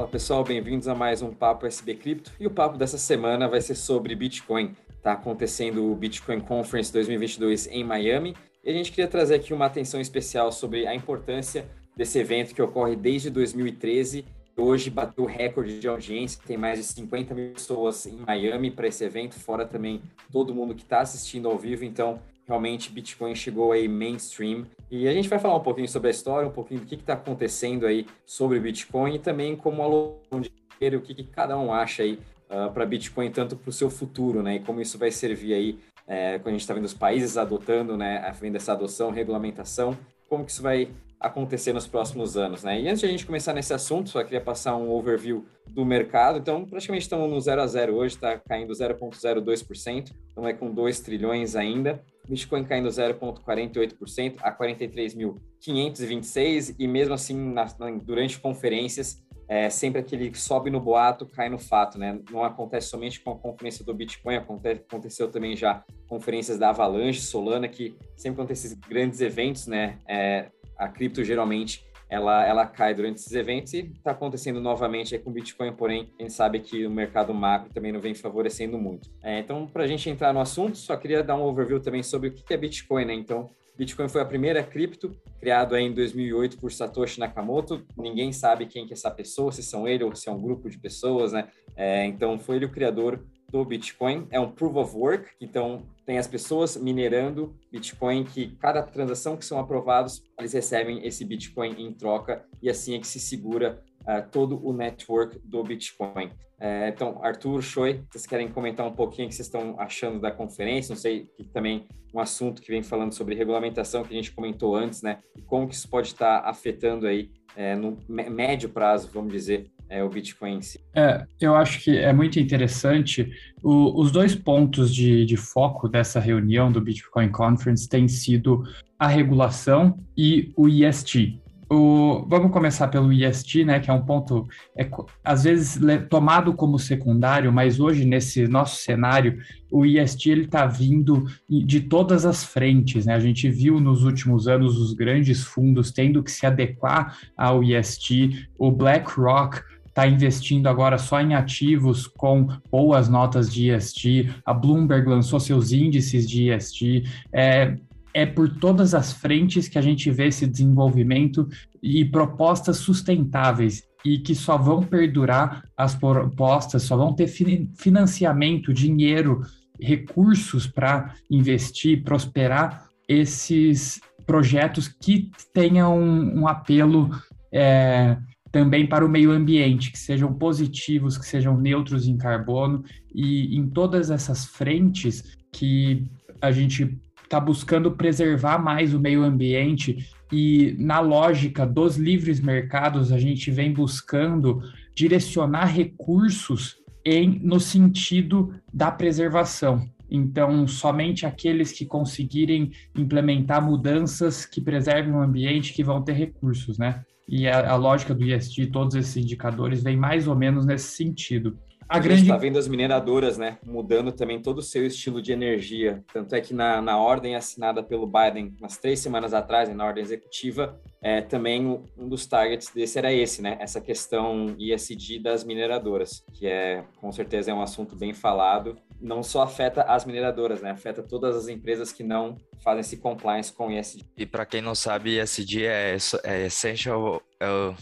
Fala pessoal, bem-vindos a mais um Papo SB Cripto. E o papo dessa semana vai ser sobre Bitcoin. Está acontecendo o Bitcoin Conference 2022 em Miami e a gente queria trazer aqui uma atenção especial sobre a importância desse evento que ocorre desde 2013. Hoje bateu recorde de audiência, tem mais de 50 mil pessoas em Miami para esse evento, fora também todo mundo que está assistindo ao vivo. Então, realmente Bitcoin chegou aí mainstream. E a gente vai falar um pouquinho sobre a história, um pouquinho do que está acontecendo aí sobre Bitcoin e também como alocação de dinheiro, o que, que, cada um acha aí uh, ah, para Bitcoin, tanto para o seu futuro, né? E como isso vai servir aí, é, quando a gente está vendo os países adotando, né, vendo essa adoção, regulamentação, como que isso vai acontecer nos próximos anos, né? E antes de a gente começar nesse assunto, só queria passar um overview do mercado. Então, praticamente estamos no 0 a 0 hoje, está caindo 0,02%, então é com 2 trilhões ainda. Bitcoin caindo 0,48% a 43.526 e mesmo assim, na, durante conferências, é sempre aquele que sobe no boato, cai no fato, né? Não acontece somente com a conferência do Bitcoin, acontece, aconteceu também já conferências da Avalanche, Solana, que sempre quando esses grandes eventos, né? É, a cripto geralmente ela, ela cai durante esses eventos e está acontecendo novamente com o Bitcoin, porém, a gente sabe que o mercado macro também não vem favorecendo muito. É, então, para a gente entrar no assunto, só queria dar um overview também sobre o que é Bitcoin, né? Então, Bitcoin foi a primeira cripto criado em 2008 por Satoshi Nakamoto. Ninguém sabe quem que é essa pessoa, se são ele ou se é um grupo de pessoas, né? É, então, foi ele o criador do Bitcoin. É um proof of work, então tem as pessoas minerando Bitcoin que cada transação que são aprovados, eles recebem esse Bitcoin em troca e assim é que se segura uh, todo o network do Bitcoin. Uh, então, Arthur, Choi, vocês querem comentar um pouquinho o que vocês estão achando da conferência? Não sei, também um assunto que vem falando sobre regulamentação que a gente comentou antes, né? E como que isso pode estar afetando aí é, no médio prazo, vamos dizer, é, o Bitcoin em si. É, eu acho que é muito interessante. O, os dois pontos de, de foco dessa reunião do Bitcoin Conference têm sido a regulação e o ESG, o, vamos começar pelo IST, né, que é um ponto, é, às vezes tomado como secundário, mas hoje, nesse nosso cenário, o IST está vindo de todas as frentes. Né? A gente viu nos últimos anos os grandes fundos tendo que se adequar ao IST, o BlackRock está investindo agora só em ativos com boas notas de IST, a Bloomberg lançou seus índices de IST, é, é por todas as frentes que a gente vê esse desenvolvimento e propostas sustentáveis e que só vão perdurar as propostas, só vão ter financiamento, dinheiro, recursos para investir, prosperar esses projetos que tenham um, um apelo é, também para o meio ambiente, que sejam positivos, que sejam neutros em carbono, e em todas essas frentes que a gente está buscando preservar mais o meio ambiente e na lógica dos livres mercados a gente vem buscando direcionar recursos em no sentido da preservação. Então, somente aqueles que conseguirem implementar mudanças que preservem o ambiente que vão ter recursos, né? E a, a lógica do ISD, todos esses indicadores, vem mais ou menos nesse sentido. A, a grande... gente está vendo as mineradoras, né, mudando também todo o seu estilo de energia. Tanto é que na, na ordem assinada pelo Biden, umas três semanas atrás, na ordem executiva, é, também um dos targets desse era esse, né, essa questão ISD das mineradoras, que é, com certeza, é um assunto bem falado. Não só afeta as mineradoras, né, afeta todas as empresas que não fazem esse compliance com ISD. E para quem não sabe, ISD é, é Essential... É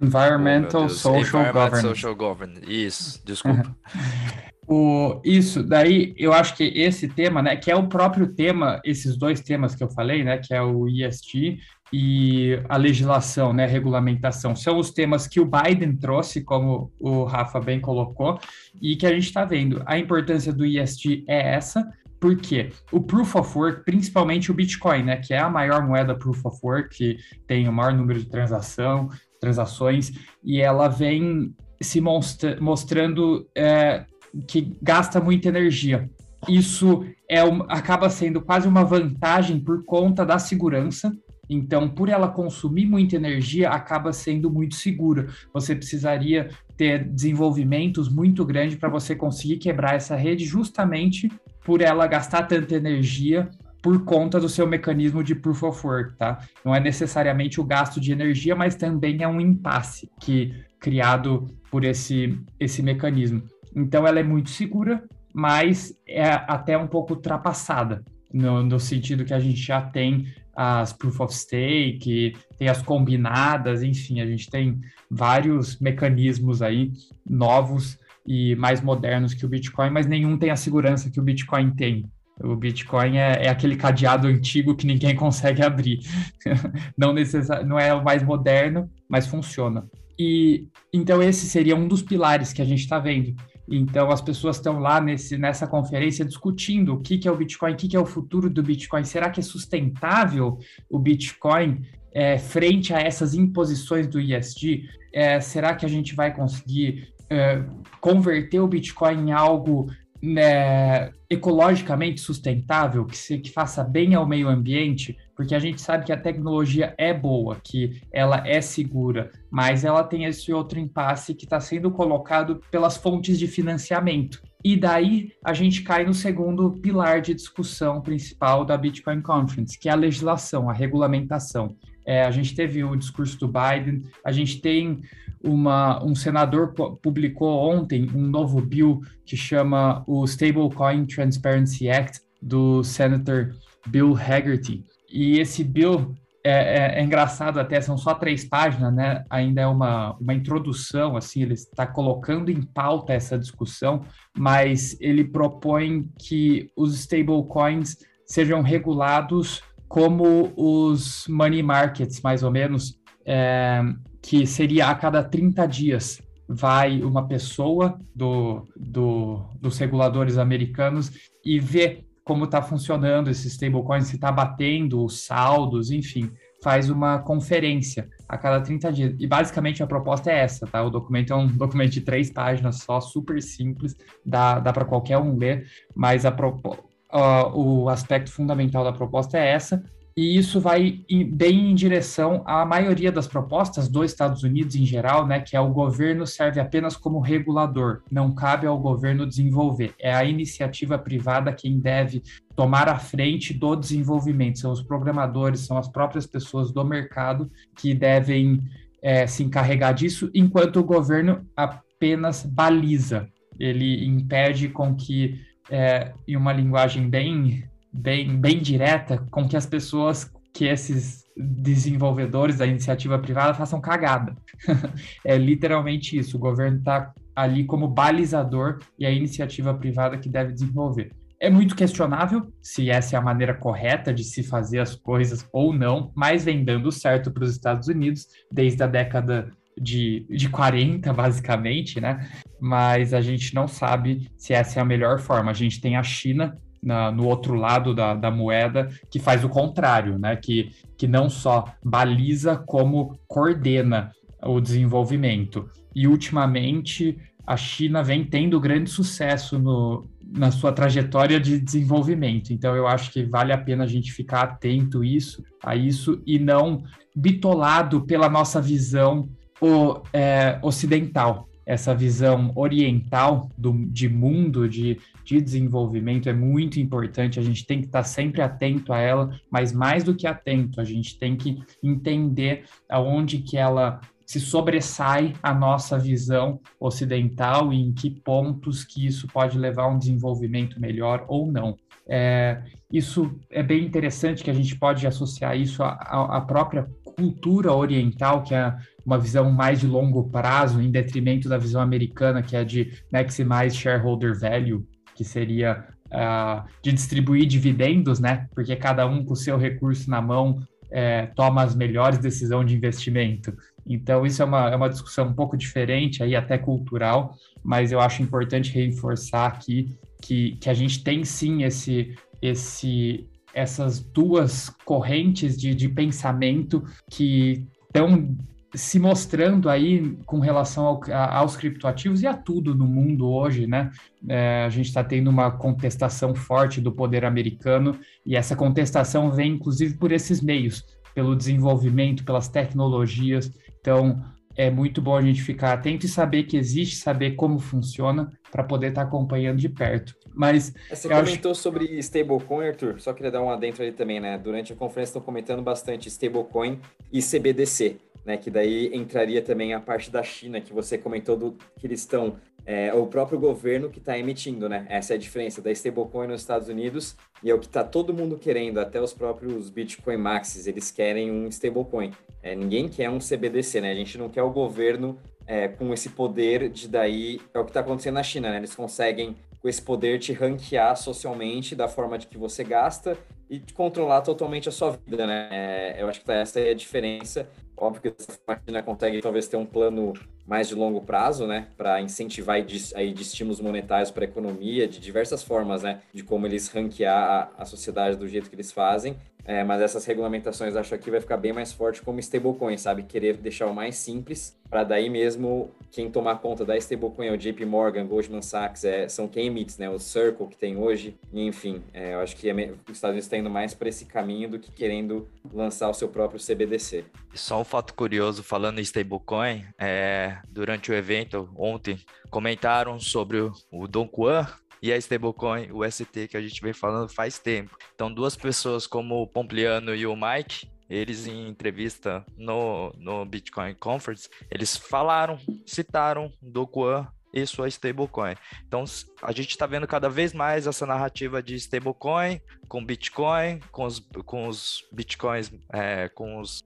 Environmental oh, Social Environmental Governance. Social Governance. Isso, desculpa. o, isso, daí eu acho que esse tema, né, que é o próprio tema, esses dois temas que eu falei, né, que é o ESG e a legislação, né, regulamentação, são os temas que o Biden trouxe, como o Rafa bem colocou, e que a gente está vendo. A importância do ESG é essa, porque o Proof of Work, principalmente o Bitcoin, né, que é a maior moeda Proof of Work, que tem o maior número de transação, transações, e ela vem se mostra, mostrando é, que gasta muita energia. Isso é um, acaba sendo quase uma vantagem por conta da segurança. Então, por ela consumir muita energia, acaba sendo muito segura. Você precisaria ter desenvolvimentos muito grandes para você conseguir quebrar essa rede, justamente por ela gastar tanta energia por conta do seu mecanismo de proof of work, tá? Não é necessariamente o gasto de energia, mas também é um impasse que criado por esse, esse mecanismo. Então ela é muito segura, mas é até um pouco ultrapassada, no, no sentido que a gente já tem as proof of stake, tem as combinadas, enfim, a gente tem vários mecanismos aí novos e mais modernos que o Bitcoin, mas nenhum tem a segurança que o Bitcoin tem. O Bitcoin é, é aquele cadeado antigo que ninguém consegue abrir. não, necessar, não é o mais moderno, mas funciona. E então esse seria um dos pilares que a gente está vendo. Então as pessoas estão lá nesse, nessa conferência discutindo o que, que é o Bitcoin, o que, que é o futuro do Bitcoin. Será que é sustentável o Bitcoin é, frente a essas imposições do ISD? É, será que a gente vai conseguir é, converter o Bitcoin em algo né, ecologicamente sustentável, que, se, que faça bem ao meio ambiente, porque a gente sabe que a tecnologia é boa, que ela é segura, mas ela tem esse outro impasse que está sendo colocado pelas fontes de financiamento. E daí a gente cai no segundo pilar de discussão principal da Bitcoin Conference, que é a legislação, a regulamentação. É, a gente teve o discurso do Biden, a gente tem uma, um senador publicou ontem um novo bill que chama o Stablecoin Transparency Act do senator Bill Haggerty. E esse bill é, é, é, engraçado até, são só três páginas, né? Ainda é uma, uma introdução, assim, ele está colocando em pauta essa discussão, mas ele propõe que os stablecoins sejam regulados como os money markets, mais ou menos, é, que seria a cada 30 dias vai uma pessoa do, do, dos reguladores americanos e vê como está funcionando esse stablecoin, se está batendo os saldos, enfim, faz uma conferência a cada 30 dias. E basicamente a proposta é essa, tá? O documento é um documento de três páginas só, super simples, dá, dá para qualquer um ler, mas a, uh, o aspecto fundamental da proposta é essa, e isso vai bem em direção à maioria das propostas dos Estados Unidos em geral, né, que é o governo serve apenas como regulador, não cabe ao governo desenvolver. É a iniciativa privada quem deve tomar a frente do desenvolvimento. São os programadores, são as próprias pessoas do mercado que devem é, se encarregar disso, enquanto o governo apenas baliza. Ele impede com que, é, em uma linguagem bem bem, bem direta com que as pessoas, que esses desenvolvedores da iniciativa privada façam cagada. é literalmente isso. O governo está ali como balizador e a iniciativa privada que deve desenvolver. É muito questionável se essa é a maneira correta de se fazer as coisas ou não, mas vem dando certo para os Estados Unidos desde a década de, de 40, basicamente, né? Mas a gente não sabe se essa é a melhor forma. A gente tem a China na, no outro lado da, da, moeda que faz o contrário, né? Que, que não só baliza, como coordena o desenvolvimento. E ultimamente a China vem tendo grande sucesso no, na sua trajetória de desenvolvimento. Então eu acho que vale a pena a gente ficar atento isso, a isso e não bitolado pela nossa visão o, é, ocidental essa visão oriental do, de mundo, de, de desenvolvimento é muito importante. A gente tem que estar sempre atento a ela, mas mais do que atento, a gente tem que entender aonde que ela se sobressai a nossa visão ocidental e em que pontos que isso pode levar a um desenvolvimento melhor ou não. É, isso é bem interessante que a gente pode associar isso à, à própria cultura oriental, que é uma visão mais de longo prazo, em detrimento da visão americana, que é de maximize shareholder value, que seria uh, de distribuir dividendos, né? Porque cada um com o seu recurso na mão é, toma as melhores decisões de investimento. Então, isso é uma, é uma discussão um pouco diferente, aí até cultural, mas eu acho importante reforçar aqui que, que a gente tem sim esse, esse, essas duas correntes de, de pensamento que estão se mostrando aí com relação ao, a, aos criptoativos e a tudo no mundo hoje, né? É, a gente está tendo uma contestação forte do poder americano e essa contestação vem inclusive por esses meios, pelo desenvolvimento, pelas tecnologias. Então, é muito bom a gente ficar atento e saber que existe, saber como funciona, para poder estar tá acompanhando de perto. Mas. Você comentou acho... sobre stablecoin, Arthur, só queria dar um adentro ali também, né? Durante a conferência estão comentando bastante stablecoin e CBDC. Né, que daí entraria também a parte da China, que você comentou do, que eles estão é o próprio governo que está emitindo, né? Essa é a diferença da stablecoin nos Estados Unidos e é o que está todo mundo querendo, até os próprios Bitcoin Maxis, eles querem um stablecoin. É, ninguém quer um CBDC, né? A gente não quer o governo é, com esse poder de daí, é o que está acontecendo na China, né? Eles conseguem com esse poder te ranquear socialmente da forma de que você gasta e controlar totalmente a sua vida, né? É, eu acho que essa é a diferença. Óbvio que a China consegue talvez ter um plano mais de longo prazo, né, para incentivar aí de estímulos monetários para a economia, de diversas formas, né, de como eles ranquear a, a sociedade do jeito que eles fazem. É, mas essas regulamentações acho que vai ficar bem mais forte como stablecoin, sabe? Querer deixar o mais simples para daí mesmo quem tomar conta da stablecoin é o JP Morgan, Goldman Sachs, é, são quem emite, né? O Circle que tem hoje, enfim, é, eu acho que é, os Estados Unidos está indo mais para esse caminho do que querendo lançar o seu próprio CBDC. Só um fato curioso falando em stablecoin, é, durante o evento ontem comentaram sobre o, o Don Juan e a stablecoin, o ST, que a gente vem falando faz tempo. Então, duas pessoas como o Pompliano e o Mike, eles em entrevista no, no Bitcoin Conference, eles falaram, citaram do Juan e sua stablecoin. Então, a gente está vendo cada vez mais essa narrativa de stablecoin com Bitcoin, com os, com os Bitcoins, é, com os,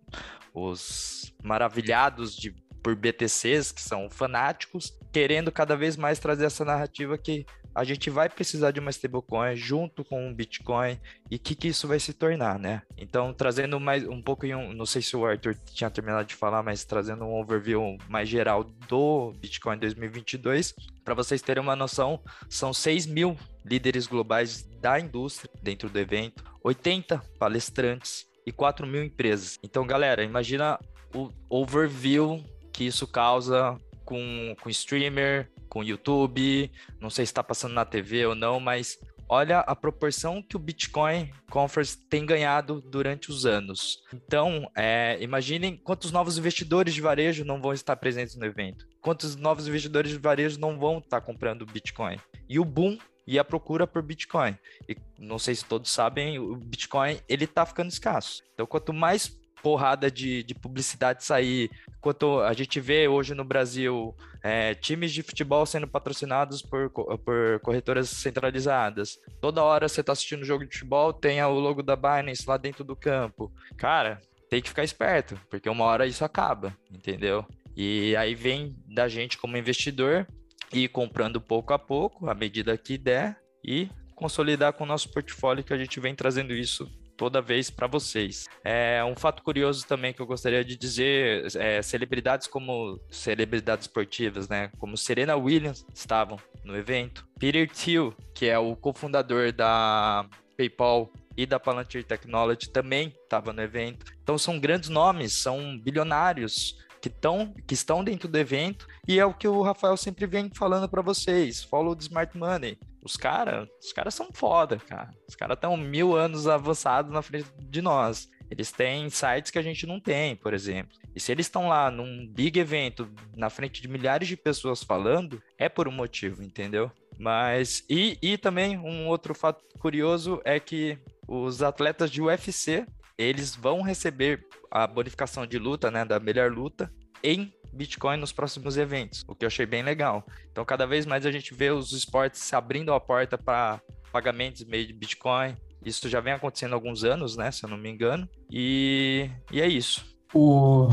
os maravilhados de por BTCs, que são fanáticos, querendo cada vez mais trazer essa narrativa que a gente vai precisar de uma stablecoin junto com um Bitcoin e o que, que isso vai se tornar, né? Então, trazendo mais um pouco, não sei se o Arthur tinha terminado de falar, mas trazendo um overview mais geral do Bitcoin 2022, para vocês terem uma noção, são 6 mil líderes globais da indústria dentro do evento, 80 palestrantes e 4 mil empresas. Então, galera, imagina o overview que isso causa com, com streamer, com YouTube, não sei se está passando na TV ou não, mas olha a proporção que o Bitcoin Conference tem ganhado durante os anos. Então, é, imaginem quantos novos investidores de varejo não vão estar presentes no evento, quantos novos investidores de varejo não vão estar comprando Bitcoin. E o boom e a procura por Bitcoin. E não sei se todos sabem, o Bitcoin ele está ficando escasso. Então, quanto mais porrada de, de publicidade sair. Enquanto a gente vê hoje no Brasil é, times de futebol sendo patrocinados por, por corretoras centralizadas. Toda hora você está assistindo um jogo de futebol, tem o logo da Binance lá dentro do campo. Cara, tem que ficar esperto, porque uma hora isso acaba, entendeu? E aí vem da gente como investidor ir comprando pouco a pouco, à medida que der, e consolidar com o nosso portfólio que a gente vem trazendo isso toda vez para vocês. É um fato curioso também que eu gostaria de dizer, é, celebridades como celebridades esportivas, né, como Serena Williams estavam no evento. Peter Thiel, que é o cofundador da PayPal e da Palantir Technology também estava no evento. Então são grandes nomes, são bilionários que, tão, que estão dentro do evento e é o que o Rafael sempre vem falando para vocês. Follow the smart money. Os caras, os caras são foda, cara. Os caras estão mil anos avançados na frente de nós. Eles têm sites que a gente não tem, por exemplo. E se eles estão lá num big evento, na frente de milhares de pessoas falando, é por um motivo, entendeu? Mas. E, e também um outro fato curioso é que os atletas de UFC eles vão receber a bonificação de luta, né, da melhor luta, em Bitcoin nos próximos eventos, o que eu achei bem legal. Então, cada vez mais a gente vê os esportes abrindo a porta para pagamentos meio de Bitcoin. Isso já vem acontecendo há alguns anos, né? Se eu não me engano. E, e é isso. O,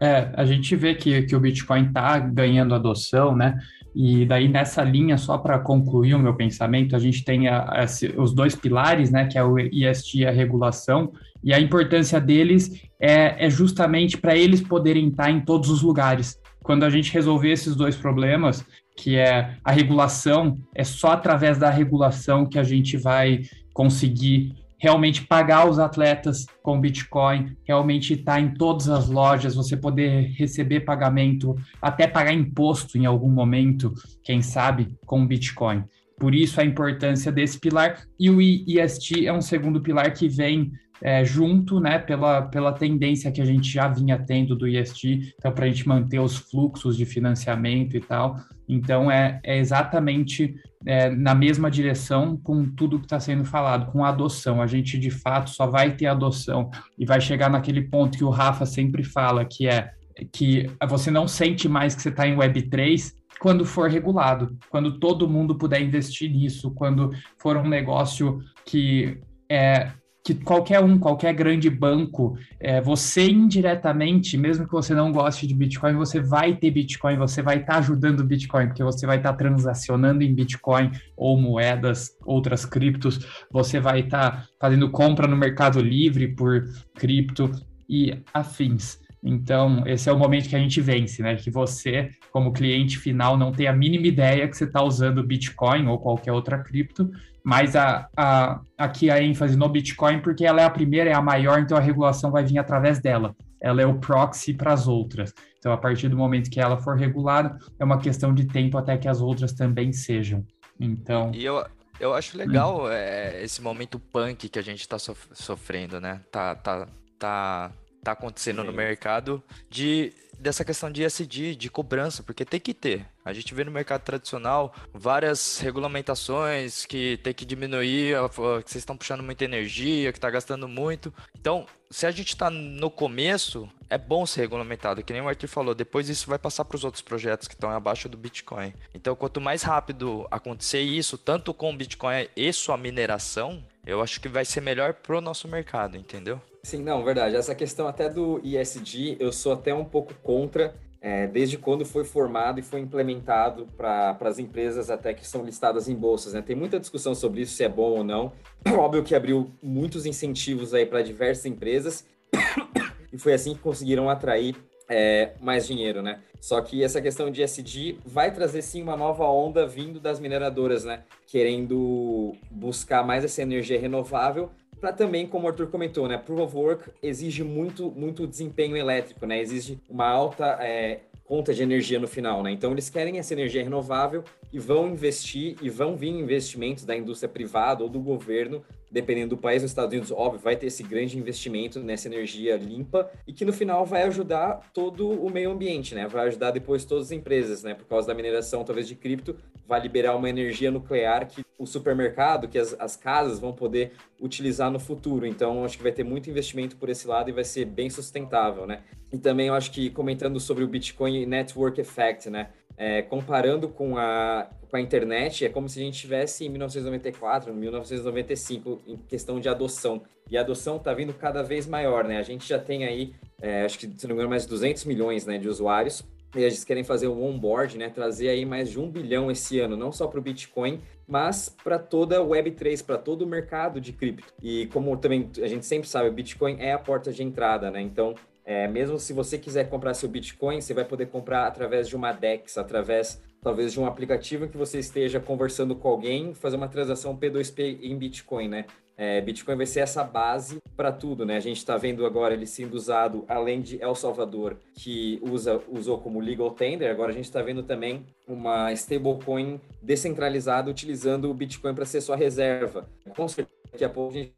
é, a gente vê que, que o Bitcoin está ganhando adoção, né? E daí nessa linha, só para concluir o meu pensamento, a gente tem a, a, os dois pilares, né? Que é o IST e a regulação, e a importância deles é, é justamente para eles poderem estar em todos os lugares. Quando a gente resolver esses dois problemas, que é a regulação, é só através da regulação que a gente vai conseguir realmente pagar os atletas com Bitcoin, realmente estar tá em todas as lojas, você poder receber pagamento, até pagar imposto em algum momento, quem sabe, com Bitcoin. Por isso a importância desse pilar. E o IST é um segundo pilar que vem é, junto, né, pela, pela tendência que a gente já vinha tendo do IST, então para a gente manter os fluxos de financiamento e tal. Então é, é exatamente é, na mesma direção com tudo que está sendo falado, com a adoção. A gente de fato só vai ter adoção e vai chegar naquele ponto que o Rafa sempre fala, que é que você não sente mais que você está em Web3 quando for regulado, quando todo mundo puder investir nisso, quando for um negócio que é, que qualquer um, qualquer grande banco, é, você indiretamente, mesmo que você não goste de Bitcoin, você vai ter Bitcoin, você vai estar tá ajudando o Bitcoin, porque você vai estar tá transacionando em Bitcoin ou moedas, outras criptos, você vai estar tá fazendo compra no Mercado Livre por cripto e afins. Então, esse é o momento que a gente vence, né? Que você, como cliente final, não tem a mínima ideia que você está usando Bitcoin ou qualquer outra cripto, mas a, a, aqui a ênfase no Bitcoin, porque ela é a primeira, é a maior, então a regulação vai vir através dela. Ela é o proxy para as outras. Então, a partir do momento que ela for regulada, é uma questão de tempo até que as outras também sejam. Então. E eu, eu acho legal hum. é, esse momento punk que a gente está sofrendo, né? Tá, tá, tá tá acontecendo Sim. no mercado de dessa questão de SD, de cobrança, porque tem que ter. A gente vê no mercado tradicional várias regulamentações que tem que diminuir, que vocês estão puxando muita energia, que está gastando muito. Então, se a gente está no começo, é bom ser regulamentado, que nem o Arthur falou. Depois isso vai passar para os outros projetos que estão abaixo do Bitcoin. Então, quanto mais rápido acontecer isso, tanto com o Bitcoin e sua mineração, eu acho que vai ser melhor para o nosso mercado, entendeu? Sim, não, verdade. Essa questão até do ISD, eu sou até um pouco contra, é, desde quando foi formado e foi implementado para as empresas até que são listadas em bolsas. Né? Tem muita discussão sobre isso, se é bom ou não. Óbvio que abriu muitos incentivos aí para diversas empresas e foi assim que conseguiram atrair é, mais dinheiro, né? Só que essa questão de SD vai trazer sim uma nova onda vindo das mineradoras, né? Querendo buscar mais essa energia renovável para também, como o Arthur comentou, né, Proof of Work exige muito, muito desempenho elétrico, né, exige uma alta é, conta de energia no final, né? Então eles querem essa energia renovável e vão investir e vão vir investimentos da indústria privada ou do governo, dependendo do país. Nos Estados Unidos, óbvio, vai ter esse grande investimento nessa energia limpa e que no final vai ajudar todo o meio ambiente, né? Vai ajudar depois todas as empresas, né? Por causa da mineração, talvez de cripto, vai liberar uma energia nuclear que o supermercado, que as, as casas vão poder utilizar no futuro. Então, acho que vai ter muito investimento por esse lado e vai ser bem sustentável, né? E também eu acho que comentando sobre o Bitcoin Network Effect, né? É, comparando com a, com a internet, é como se a gente estivesse em 1994, 1995, em questão de adoção. E a adoção está vindo cada vez maior, né? A gente já tem aí, é, acho que, se não me engano, mais de 200 milhões né, de usuários. E eles querem fazer um onboard, né? Trazer aí mais de um bilhão esse ano, não só para o Bitcoin, mas para toda a Web3, para todo o mercado de cripto. E como também a gente sempre sabe, o Bitcoin é a porta de entrada, né? Então, é, mesmo se você quiser comprar seu Bitcoin, você vai poder comprar através de uma DEX, através talvez de um aplicativo que você esteja conversando com alguém, fazer uma transação P2P em Bitcoin, né? É, Bitcoin vai ser essa base para tudo, né? A gente está vendo agora ele sendo usado, além de El Salvador, que usa, usou como legal tender, agora a gente está vendo também uma stablecoin descentralizada utilizando o Bitcoin para ser sua reserva. Com certeza, daqui a pouco a gente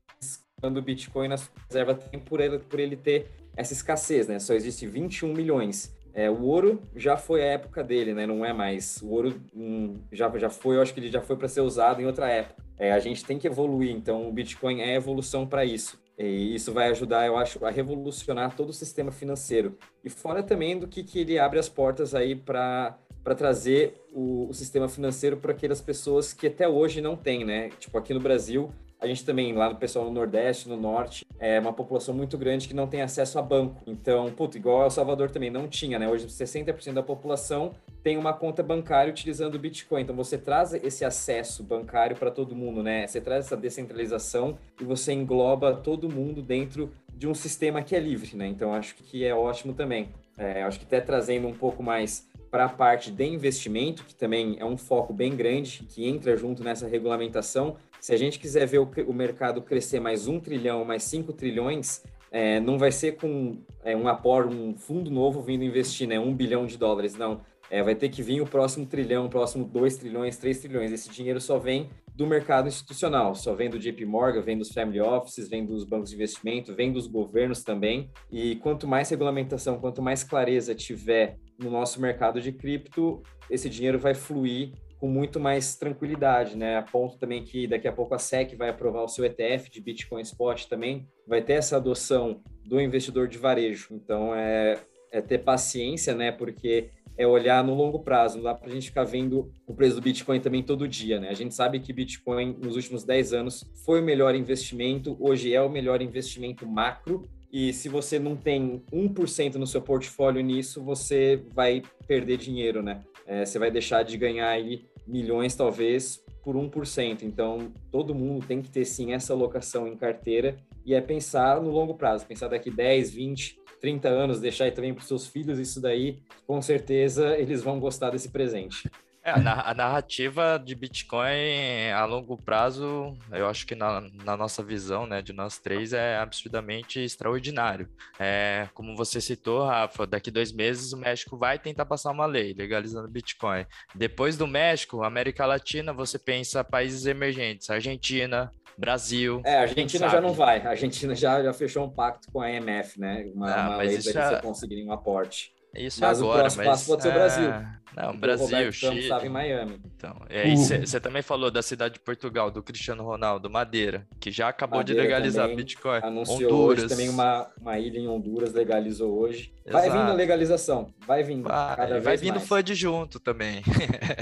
quando o Bitcoin na reserva por ele, por ele ter essa escassez, né? Só existe 21 milhões. É, o ouro já foi a época dele, né? Não é mais. O ouro hum, já, já foi, eu acho que ele já foi para ser usado em outra época. É, a gente tem que evoluir, então o Bitcoin é evolução para isso. E isso vai ajudar, eu acho, a revolucionar todo o sistema financeiro. E fora também do que, que ele abre as portas aí para trazer o, o sistema financeiro para aquelas pessoas que até hoje não têm, né? Tipo, aqui no Brasil, a gente também, lá no pessoal no Nordeste, no Norte, é uma população muito grande que não tem acesso a banco. Então, puto, igual El Salvador também não tinha, né? Hoje 60% da população tem uma conta bancária utilizando o Bitcoin. Então, você traz esse acesso bancário para todo mundo, né? Você traz essa descentralização e você engloba todo mundo dentro de um sistema que é livre, né? Então, acho que é ótimo também. É, acho que até trazendo um pouco mais para a parte de investimento, que também é um foco bem grande, que entra junto nessa regulamentação, se a gente quiser ver o, o mercado crescer mais um trilhão, mais cinco trilhões, é, não vai ser com é, um aporte, um fundo novo vindo investir, né? Um bilhão de dólares, não. É, vai ter que vir o próximo trilhão, o próximo dois trilhões, três trilhões. Esse dinheiro só vem do mercado institucional. Só vem do JP Morgan, vem dos family offices, vem dos bancos de investimento, vem dos governos também. E quanto mais regulamentação, quanto mais clareza tiver no nosso mercado de cripto, esse dinheiro vai fluir com muito mais tranquilidade, né? A ponto também que daqui a pouco a SEC vai aprovar o seu ETF de Bitcoin Spot também, vai ter essa adoção do investidor de varejo. Então é, é ter paciência, né? Porque é olhar no longo prazo, não dá para a gente ficar vendo o preço do Bitcoin também todo dia, né? A gente sabe que Bitcoin nos últimos 10 anos foi o melhor investimento, hoje é o melhor investimento macro, e se você não tem 1% no seu portfólio nisso, você vai perder dinheiro, né? É, você vai deixar de ganhar aí milhões, talvez, por 1%. Então, todo mundo tem que ter, sim, essa alocação em carteira e é pensar no longo prazo, pensar daqui 10, 20, 30 anos, deixar aí também para os seus filhos isso daí, com certeza eles vão gostar desse presente. É, a, narrativa de Bitcoin a longo prazo, eu acho que na, na, nossa visão, né, de nós três, é absurdamente extraordinário. É, como você citou, Rafa, daqui dois meses o México vai tentar passar uma lei legalizando Bitcoin. Depois do México, América Latina, você pensa países emergentes, Argentina, Brasil. É, a Argentina já não vai. A Argentina já, já fechou um pacto com a IMF, né? Uma, ah, uma lei para já... eles conseguirem um aporte. Isso mas agora, o próximo mas, passo pode ser o Brasil. É... Não, Brasil, o Chile. estava em Miami. Então, e aí você também falou da cidade de Portugal, do Cristiano Ronaldo, Madeira, que já acabou Madeira de legalizar Bitcoin. Anunciou Honduras. hoje também uma, uma ilha em Honduras, legalizou hoje. Exato. Vai vindo a legalização, vai vindo. Vai, vai vindo mais. FUD junto também.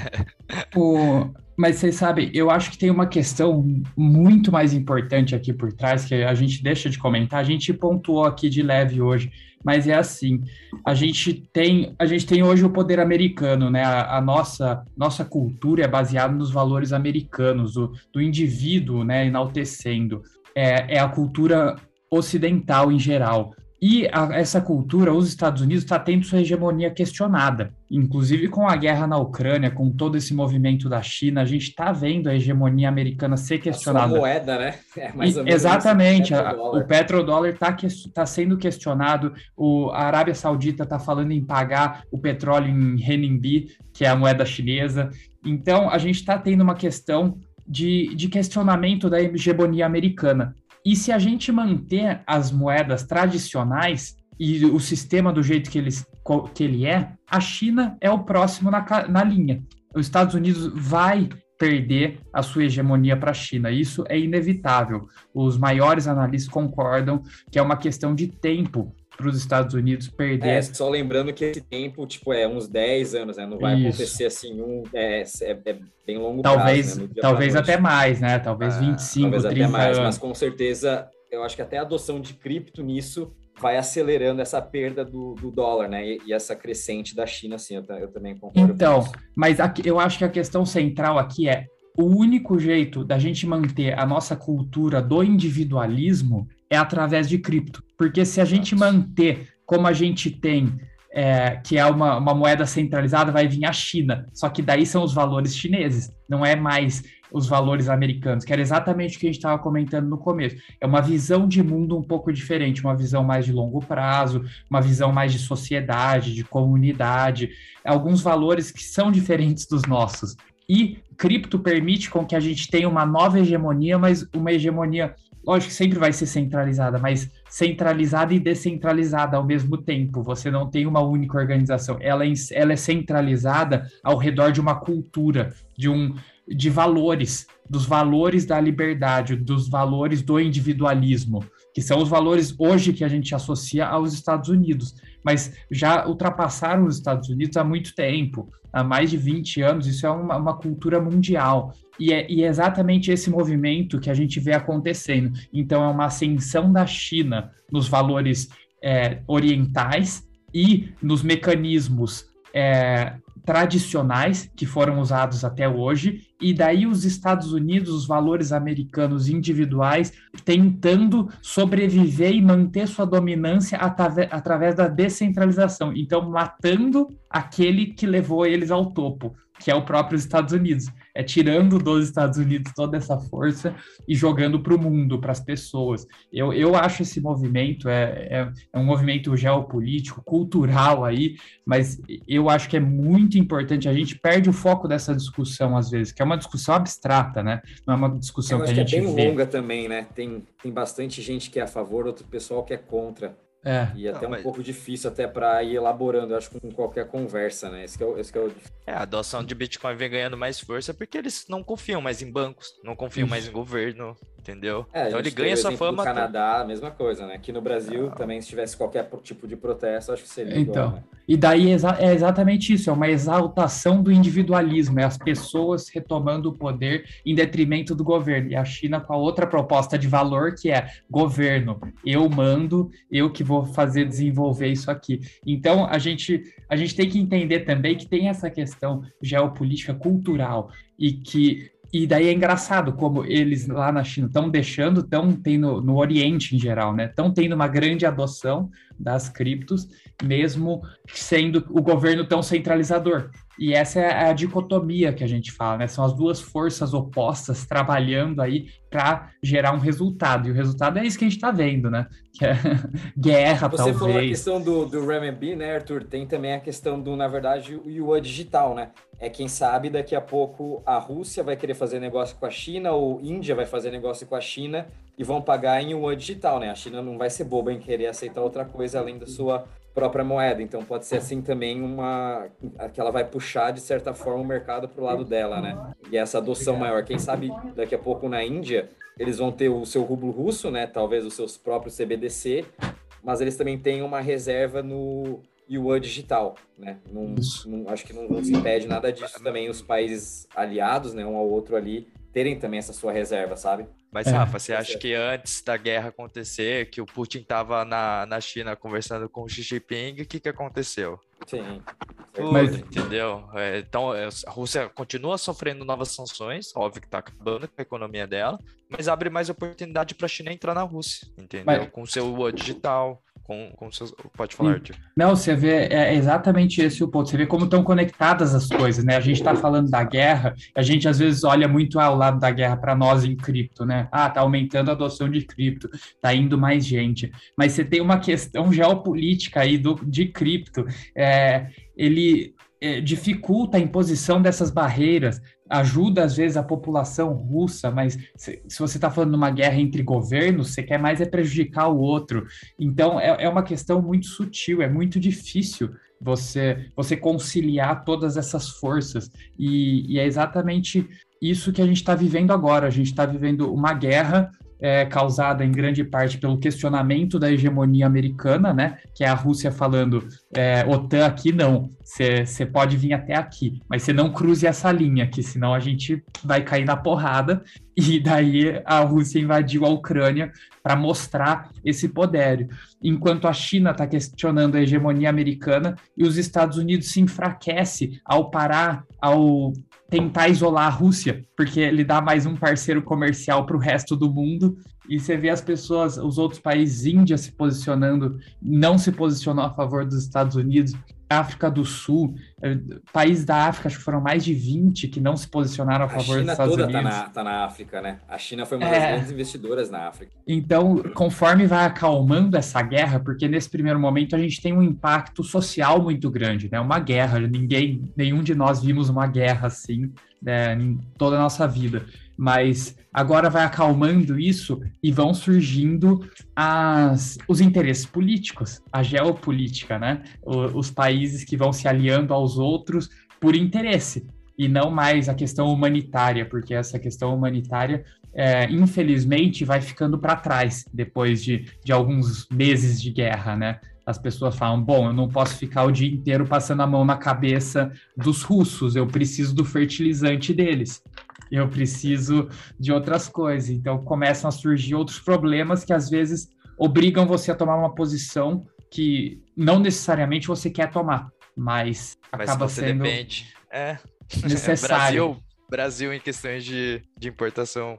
o... Mas vocês sabem, eu acho que tem uma questão muito mais importante aqui por trás, que a gente deixa de comentar, a gente pontuou aqui de leve hoje mas é assim, a gente tem, a gente tem hoje o poder americano, né? A, a nossa, nossa cultura é baseada nos valores americanos, do, do indivíduo, né, enaltecendo. É, é a cultura ocidental em geral. E a, essa cultura, os Estados Unidos, está tendo sua hegemonia questionada. Inclusive com a guerra na Ucrânia, com todo esse movimento da China, a gente está vendo a hegemonia americana ser questionada. A moeda, né? É e, exatamente. Isso, o petrodólar está tá sendo questionado. O, a Arábia Saudita está falando em pagar o petróleo em renminbi, que é a moeda chinesa. Então, a gente está tendo uma questão de, de questionamento da hegemonia americana. E se a gente manter as moedas tradicionais e o sistema do jeito que ele, que ele é, a China é o próximo na, na linha. Os Estados Unidos vai perder a sua hegemonia para a China. Isso é inevitável. Os maiores analistas concordam que é uma questão de tempo para os Estados Unidos perder. É, só lembrando que esse tempo, tipo, é uns 10 anos, né? Não vai Isso. acontecer assim, um, é, é, é bem longo talvez, prazo, né? Talvez até mais, né? Talvez ah, 25, talvez 30 até mais, anos. Mas com certeza, eu acho que até a adoção de cripto nisso vai acelerando essa perda do, do dólar, né? E, e, essa crescente da China, assim, eu, eu também concordo. Então, mas aqui, eu acho que a questão central aqui é o único jeito da gente manter a nossa cultura do individualismo é através de cripto. Porque se a gente manter como a gente tem, é, que é uma, uma moeda centralizada, vai vir a China. Só que daí são os valores chineses, não é mais os valores americanos, que era exatamente o que a gente estava comentando no começo. É uma visão de mundo um pouco diferente, uma visão mais de longo prazo, uma visão mais de sociedade, de comunidade, alguns valores que são diferentes dos nossos. E cripto permite com que a gente tenha uma nova hegemonia, mas uma hegemonia lógico que sempre vai ser centralizada, mas centralizada e descentralizada ao mesmo tempo. Você não tem uma única organização. Ela é, ela é centralizada ao redor de uma cultura, de um de valores, dos valores da liberdade, dos valores do individualismo, que são os valores hoje que a gente associa aos Estados Unidos, mas já ultrapassaram os Estados Unidos há muito tempo, há mais de 20 anos, isso é uma, uma cultura mundial. E é, e é exatamente esse movimento que a gente vê acontecendo. Então, é uma ascensão da China nos valores é, orientais e nos mecanismos é, tradicionais que foram usados até hoje, e daí os Estados Unidos, os valores americanos individuais, tentando sobreviver e manter sua dominância através da descentralização. Então, matando aquele que levou eles ao topo, que é o próprio Estados Unidos. É tirando dos Estados Unidos toda essa força e jogando para o mundo, para as pessoas. Eu, eu acho esse movimento, é, é, é, um movimento geopolítico, cultural aí, mas eu acho que é muito importante, a gente perde o foco dessa discussão às vezes, que é uma discussão abstrata, né? Não é uma discussão que a gente que é bem vê. longa também, né? Tem, tem bastante gente que é a favor, outro pessoal que é contra. É. E até Não, um mas... pouco difícil até para ir elaborando, acho, com qualquer conversa, né? Esse é o, esse é o... É, a adoção de Bitcoin vem ganhando mais força porque eles não confiam mais em bancos, não confiam mais em governo, entendeu? É, então ele ganha sua fama. No Canadá, a mesma coisa, né? Aqui no Brasil, ah. também, se tivesse qualquer tipo de protesto, acho que seria então, igual, né? E daí é exatamente isso, é uma exaltação do individualismo, é as pessoas retomando o poder em detrimento do governo. E a China com a outra proposta de valor que é governo, eu mando, eu que vou fazer desenvolver isso aqui. Então a gente a gente tem que entender também que tem essa questão geopolítica cultural e que e daí é engraçado como eles lá na China estão deixando, estão tendo no Oriente em geral, né? Estão tendo uma grande adoção das criptos, mesmo sendo o governo tão centralizador. E essa é a dicotomia que a gente fala, né? São as duas forças opostas trabalhando aí para gerar um resultado. E o resultado é isso que a gente está vendo, né? Que é guerra, Você talvez. Você falou a questão do, do RMB, né, Arthur? Tem também a questão do, na verdade, o yuan digital, né? É quem sabe daqui a pouco a Rússia vai querer fazer negócio com a China ou Índia vai fazer negócio com a China e vão pagar em yuan digital, né? A China não vai ser boba em querer aceitar outra coisa além da sua própria moeda. Então pode ser assim também uma que ela vai puxar de certa forma o mercado para o lado dela, né? E essa adoção maior. Quem sabe daqui a pouco na Índia eles vão ter o seu rublo russo, né? Talvez os seus próprios CBDC, mas eles também têm uma reserva no yuan digital, né? Não, não, acho que não, não se impede nada disso também os países aliados, né? Um ao outro ali terem também essa sua reserva, sabe? Mas, é. Rafa, você acha que antes da guerra acontecer, que o Putin estava na, na China conversando com o Xi Jinping, o que, que aconteceu? Sim. Tudo, Mas... entendeu? É, então, é, a Rússia continua sofrendo novas sanções, óbvio que está acabando com a economia dela, mas abre mais oportunidade para a China entrar na Rússia, entendeu? Mas... Com o seu digital, com, com seus... Pode falar, Arthur. Não, você vê, é exatamente esse o ponto. Você vê como estão conectadas as coisas, né? A gente está falando da guerra, a gente às vezes olha muito ao lado da guerra para nós em cripto, né? Ah, tá aumentando a adoção de cripto, tá indo mais gente. Mas você tem uma questão geopolítica aí do, de cripto. É, ele é, dificulta a imposição dessas barreiras, ajuda às vezes a população russa, mas se, se você está falando de uma guerra entre governos, você quer mais é prejudicar o outro. Então é, é uma questão muito sutil, é muito difícil você você conciliar todas essas forças e, e é exatamente isso que a gente está vivendo agora. A gente está vivendo uma guerra é, causada em grande parte pelo questionamento da hegemonia americana, né? Que é a Rússia falando, é, OTAN aqui não, você pode vir até aqui, mas você não cruze essa linha, que senão a gente vai cair na porrada. E daí a Rússia invadiu a Ucrânia para mostrar esse poder. Enquanto a China está questionando a hegemonia americana e os Estados Unidos se enfraquece ao parar, ao tentar isolar a Rússia, porque ele dá mais um parceiro comercial para o resto do mundo. E você vê as pessoas, os outros países, Índia se posicionando, não se posicionou a favor dos Estados Unidos. África do Sul, eh, países da África, acho que foram mais de 20 que não se posicionaram a, a favor China dos Estados toda Unidos. Tá na, tá na África, né? A China foi uma é... das grandes investidoras na África. Então, conforme vai acalmando essa guerra, porque nesse primeiro momento a gente tem um impacto social muito grande, né? Uma guerra, ninguém, nenhum de nós vimos uma guerra assim né, em toda a nossa vida mas agora vai acalmando isso e vão surgindo as, os interesses políticos, a geopolítica, né? O, os países que vão se aliando aos outros por interesse e não mais a questão humanitária, porque essa questão humanitária, é, infelizmente, vai ficando para trás depois de, de alguns meses de guerra, né? As pessoas falam: bom, eu não posso ficar o dia inteiro passando a mão na cabeça dos russos, eu preciso do fertilizante deles eu preciso de outras coisas. Então começam a surgir outros problemas que às vezes obrigam você a tomar uma posição que não necessariamente você quer tomar, mas, mas acaba sendo depende. É. necessário. Brasil, Brasil em questões de, de importação.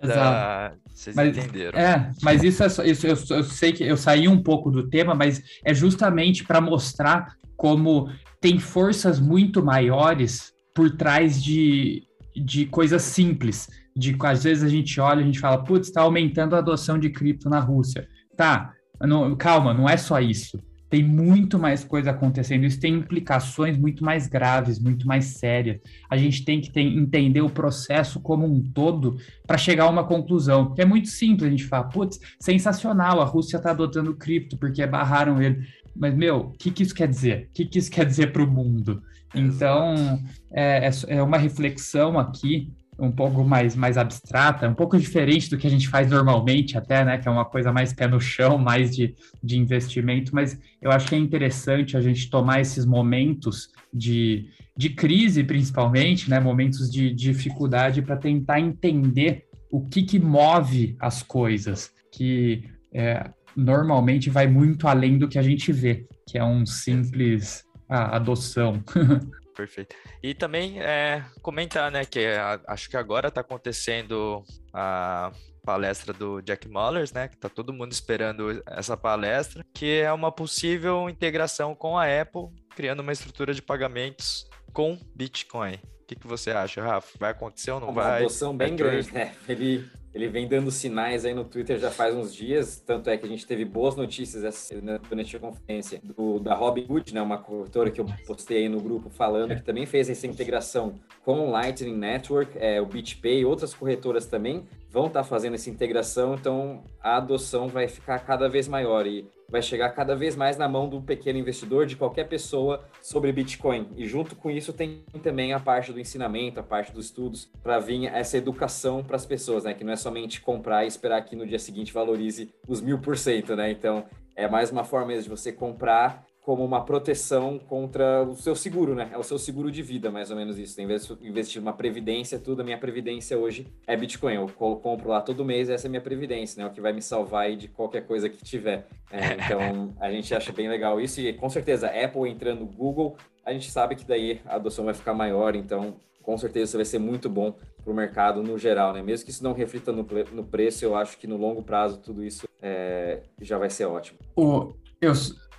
Da... Vocês mas, entenderam. É, mas isso é só, isso, eu, eu sei que eu saí um pouco do tema, mas é justamente para mostrar como tem forças muito maiores por trás de de coisas simples, de às vezes a gente olha e a gente fala, putz, está aumentando a adoção de cripto na Rússia. Tá, não, calma, não é só isso. Tem muito mais coisa acontecendo. Isso tem implicações muito mais graves, muito mais sérias. A gente tem que ter, entender o processo como um todo para chegar a uma conclusão. É muito simples a gente falar, putz, sensacional, a Rússia está adotando cripto porque barraram ele. Mas, meu, o que, que isso quer dizer? O que, que isso quer dizer para o mundo? Então, é, é, é uma reflexão aqui um pouco mais, mais abstrata, um pouco diferente do que a gente faz normalmente até, né, que é uma coisa mais pé no chão, mais de, de investimento, mas eu acho que é interessante a gente tomar esses momentos de, de crise, principalmente, né, momentos de, de dificuldade para tentar entender o que, que move as coisas, que é, normalmente vai muito além do que a gente vê, que é um simples ah, adoção. Perfeito. E também é, comentar, né, que a, acho que agora está acontecendo a palestra do Jack Mullers, né, que está todo mundo esperando essa palestra, que é uma possível integração com a Apple, criando uma estrutura de pagamentos com Bitcoin. O que, que você acha, Rafa? Vai acontecer ou não uma vai? Uma adoção bem é grande, né? Ele ele vem dando sinais aí no Twitter já faz uns dias, tanto é que a gente teve boas notícias né, durante a conferência do, da Robinhood, né, uma corretora que eu postei aí no grupo falando, que também fez essa integração com o Lightning Network, é, o BitPay, outras corretoras também vão estar tá fazendo essa integração, então a adoção vai ficar cada vez maior e vai chegar cada vez mais na mão do pequeno investidor, de qualquer pessoa, sobre Bitcoin. E junto com isso tem também a parte do ensinamento, a parte dos estudos, para vir essa educação para as pessoas, né? Que não é somente comprar e esperar que no dia seguinte valorize os mil por cento, né? Então é mais uma forma de você comprar como uma proteção contra o seu seguro, né? É o seu seguro de vida, mais ou menos isso. Em vez de investir numa previdência, tudo, a minha previdência hoje é Bitcoin. Eu compro lá todo mês, essa é a minha previdência, né? O que vai me salvar aí de qualquer coisa que tiver. É, então, a gente acha bem legal isso. E com certeza, Apple entrando Google, a gente sabe que daí a adoção vai ficar maior. Então, com certeza, isso vai ser muito bom para o mercado no geral, né? Mesmo que isso não reflita no, no preço, eu acho que no longo prazo tudo isso é, já vai ser ótimo. O, eu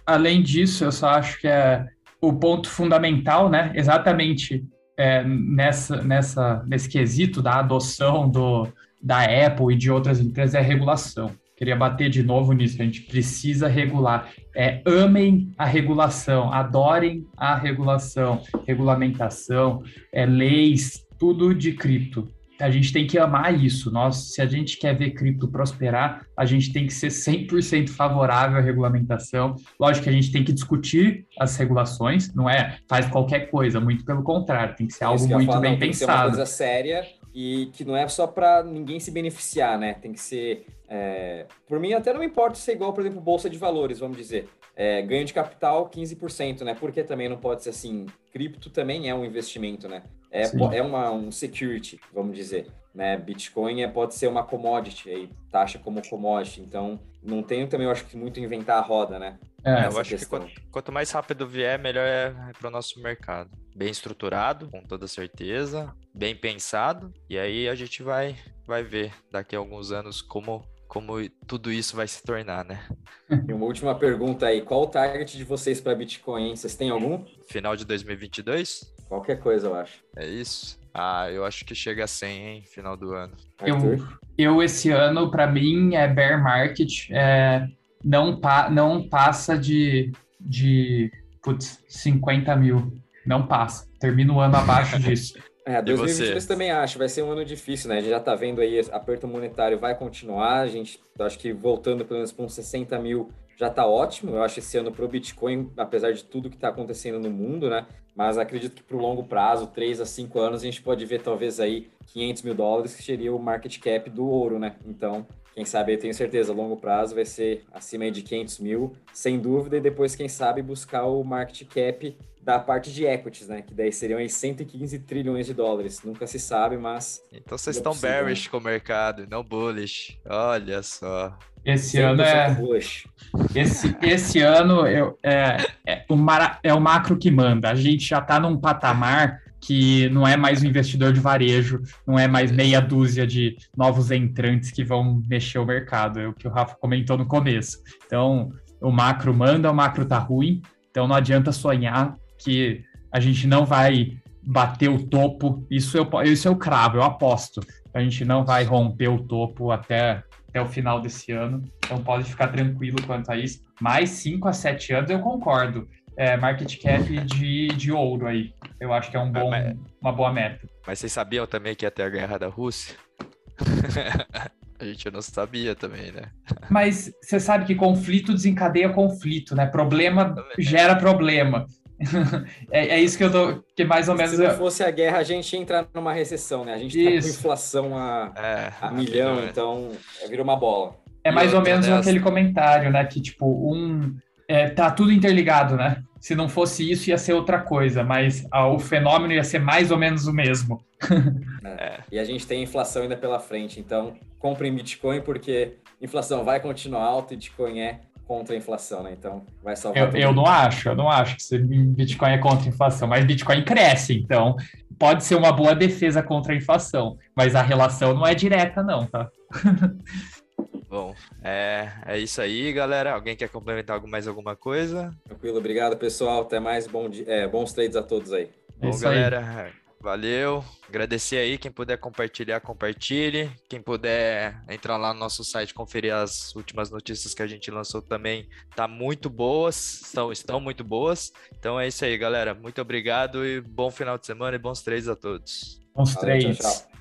além disso, eu só acho que é o ponto fundamental, né? Exatamente é, nessa, nessa, nesse quesito da adoção do, da Apple e de outras empresas é a regulação. Queria bater de novo nisso, a gente precisa regular. É, amem a regulação, adorem a regulação, regulamentação, é, leis, tudo de cripto a gente tem que amar isso. Nós, se a gente quer ver cripto prosperar, a gente tem que ser 100% favorável à regulamentação. Lógico que a gente tem que discutir as regulações, não é faz qualquer coisa, muito pelo contrário, tem que ser algo muito falar, bem não, pensado. Tem que ser uma coisa séria e que não é só para ninguém se beneficiar, né? Tem que ser. É... Por mim, até não importa ser igual, por exemplo, bolsa de valores, vamos dizer. É, ganho de capital 15%, né? Porque também não pode ser assim. Cripto também é um investimento, né? É, é uma, um security, vamos dizer. Né? Bitcoin é, pode ser uma commodity, aí, taxa como commodity. Então, não tenho também, eu acho que muito inventar a roda, né? É, eu acho questão. que quanto, quanto, mais rápido vier, melhor é, é para o nosso mercado. Bem estruturado, com toda certeza, bem pensado, e aí a gente vai, vai ver daqui a alguns anos como como tudo isso vai se tornar, né? E uma última pergunta aí, qual o target de vocês para Bitcoin? Vocês têm algum? Final de 2022? Qualquer coisa, eu acho. É isso? Ah, eu acho que chega a 100, hein, final do ano. Eu, eu esse ano, para mim, é bear market. É, não, pa, não passa de, de putz, 50 mil. Não passa. Termina o ano abaixo disso. É, 2022 também acho, vai ser um ano difícil, né? A gente já tá vendo aí, aperto monetário vai continuar, a gente, acho que voltando pelo menos para uns 60 mil já tá ótimo, eu acho esse ano pro Bitcoin, apesar de tudo que está acontecendo no mundo, né? mas acredito que para o longo prazo, 3 a 5 anos, a gente pode ver talvez aí 500 mil dólares, que seria o market cap do ouro, né? Então, quem sabe, eu tenho certeza, a longo prazo vai ser acima de 500 mil, sem dúvida, e depois, quem sabe, buscar o market cap da parte de equities, né? Que daí seriam aí 115 trilhões de dólares. Nunca se sabe, mas. Então vocês estão bearish né? com o mercado, não bullish. Olha só. Esse ano é. Esse, esse ano eu, é, é, o mar, é o macro que manda. A gente já está num patamar que não é mais um investidor de varejo, não é mais meia dúzia de novos entrantes que vão mexer o mercado. É o que o Rafa comentou no começo. Então, o macro manda, o macro tá ruim, então não adianta sonhar que a gente não vai bater o topo. Isso eu, isso eu cravo, eu aposto. A gente não vai romper o topo até, até o final desse ano. Então pode ficar tranquilo quanto a isso. Mais 5 a 7 anos eu concordo. É, market cap de, de ouro aí. Eu acho que é um bom, uma boa meta. Mas vocês sabiam também que ia ter a guerra da Rússia? A gente não sabia também, né? Mas você sabe que conflito desencadeia conflito, né? Problema gera problema. é, é, isso que eu tô. Que mais ou menos. Se não fosse a guerra, a gente entra numa recessão, né? A gente tá com inflação a, é, a milhão, é. então vira uma bola. É mais ou menos aquele comentário, né? Que, tipo, um. É, tá tudo interligado, né? Se não fosse isso, ia ser outra coisa, mas ah, o fenômeno ia ser mais ou menos o mesmo. é. E a gente tem inflação ainda pela frente, então comprem Bitcoin porque inflação vai continuar alta e Bitcoin é contra a inflação, né? Então vai salvar. Eu, eu não acho, eu não acho que Bitcoin é contra a inflação, mas Bitcoin cresce, então pode ser uma boa defesa contra a inflação, mas a relação não é direta, não, tá? Bom, é, é isso aí, galera. Alguém quer complementar mais alguma coisa? Tranquilo, obrigado, pessoal. Até mais. Bom, é, bons trades a todos aí. Bom, isso galera. Aí. Valeu. Agradecer aí. Quem puder compartilhar, compartilhe. Quem puder entrar lá no nosso site, conferir as últimas notícias que a gente lançou também. Tá muito boas. Estão, estão muito boas. Então é isso aí, galera. Muito obrigado e bom final de semana e bons trades a todos. Bons trades. Tchau, tchau.